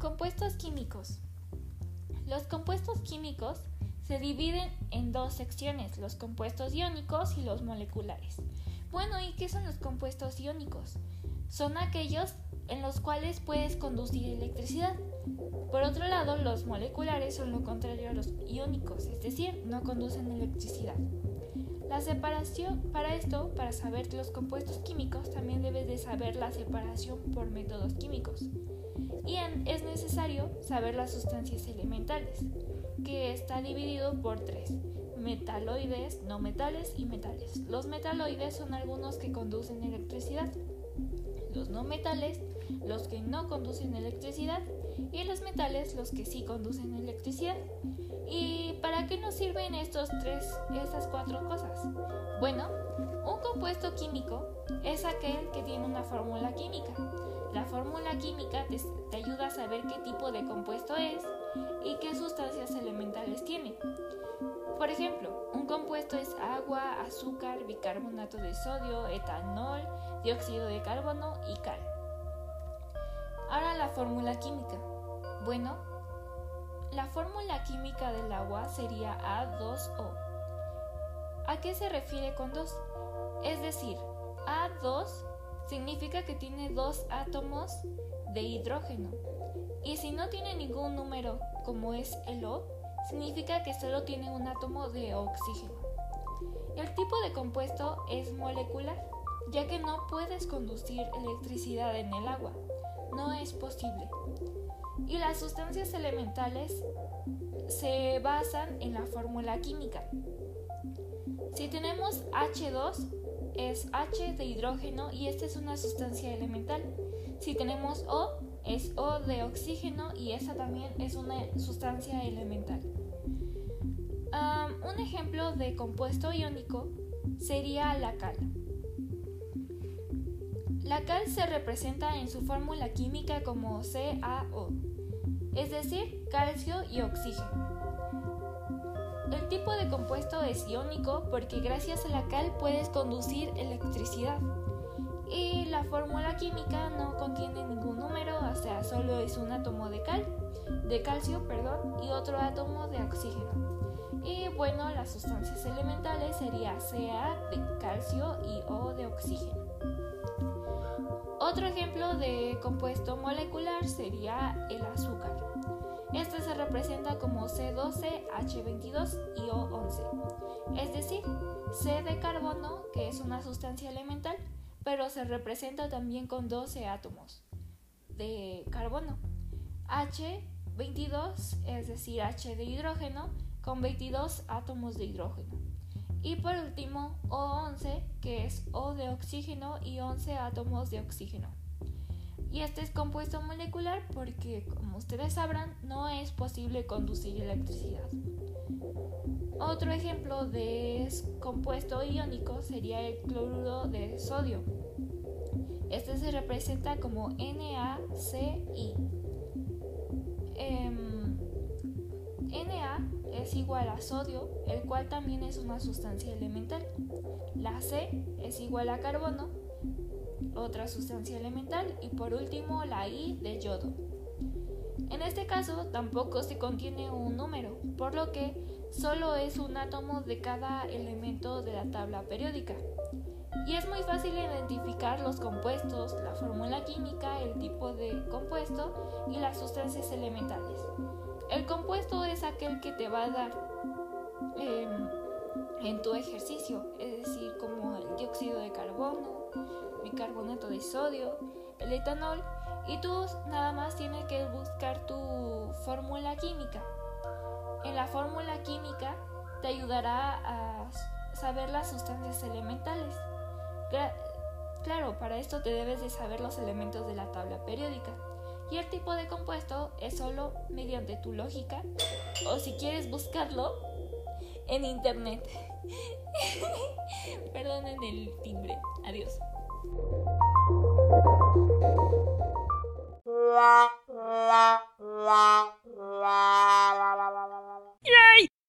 Compuestos químicos. Los compuestos químicos se dividen en dos secciones, los compuestos iónicos y los moleculares. Bueno, ¿y qué son los compuestos iónicos? Son aquellos en los cuales puedes conducir electricidad. Por otro lado, los moleculares son lo contrario a los iónicos, es decir, no conducen electricidad. La separación, para esto, para saber los compuestos químicos, también debes de saber la separación por métodos químicos. Y es necesario saber las sustancias elementales, que está dividido por tres, metaloides, no metales y metales. Los metaloides son algunos que conducen electricidad, los no metales, los que no conducen electricidad, y los metales, los que sí conducen electricidad. ¿Y para qué nos sirven estos tres, estas cuatro cosas? Bueno, un compuesto químico es aquel que tiene una fórmula química. La fórmula química te, te ayuda a saber qué tipo de compuesto es y qué sustancias elementales tiene. Por ejemplo, un compuesto es agua, azúcar, bicarbonato de sodio, etanol, dióxido de carbono y cal. Ahora la fórmula química. Bueno, la fórmula química del agua sería A2O. ¿A qué se refiere con 2? Es decir, A2 significa que tiene dos átomos de hidrógeno. Y si no tiene ningún número, como es el O, significa que solo tiene un átomo de oxígeno. El tipo de compuesto es molecular, ya que no puedes conducir electricidad en el agua. No es posible. Y las sustancias elementales se basan en la fórmula química. Si tenemos H2, es H de hidrógeno y esta es una sustancia elemental. Si tenemos O, es O de oxígeno y esa también es una sustancia elemental. un ejemplo de compuesto iónico sería la cal. La cal se representa en su fórmula química como CaO, es decir, calcio y oxígeno. El tipo de compuesto es iónico porque gracias a la cal puedes conducir electricidad. Y la fórmula química no contiene ningún número, o sea, solo es un átomo de cal, de calcio, perdón, y otro átomo de oxígeno. Y bueno, las sustancias elementales sería Ca de calcio y O de oxígeno. Otro ejemplo de compuesto molecular sería el azúcar. Este se representa como C12, H22 y O11, es decir, C de carbono, que es una sustancia elemental, pero se representa también con 12 átomos de carbono. H22, es decir, H de hidrógeno, con 22 átomos de hidrógeno. Y por último, O11, que es O de oxígeno y 11 átomos de oxígeno. Y este es compuesto molecular porque, como ustedes sabrán, no es posible conducir electricidad. Otro ejemplo de compuesto iónico sería el cloruro de sodio. Este se representa como NaCl. Em, Na es igual a sodio, el cual también es una sustancia elemental. La C es igual a carbono, otra sustancia elemental. Y por último, la I de yodo. En este caso tampoco se contiene un número, por lo que solo es un átomo de cada elemento de la tabla periódica. Y es muy fácil identificar los compuestos, la fórmula química, el tipo de compuesto y las sustancias elementales. El compuesto es aquel que te va a dar em, en tu ejercicio, es decir, como el dióxido de carbono, bicarbonato de sodio, el etanol, y tú nada más tienes que buscar tu fórmula química. En la fórmula química te ayudará a saber las sustancias elementales. Claro, para esto te debes de saber los elementos de la tabla periódica y el tipo de compuesto es solo mediante tu lógica o si quieres buscarlo en internet. Perdonen el timbre. Adiós.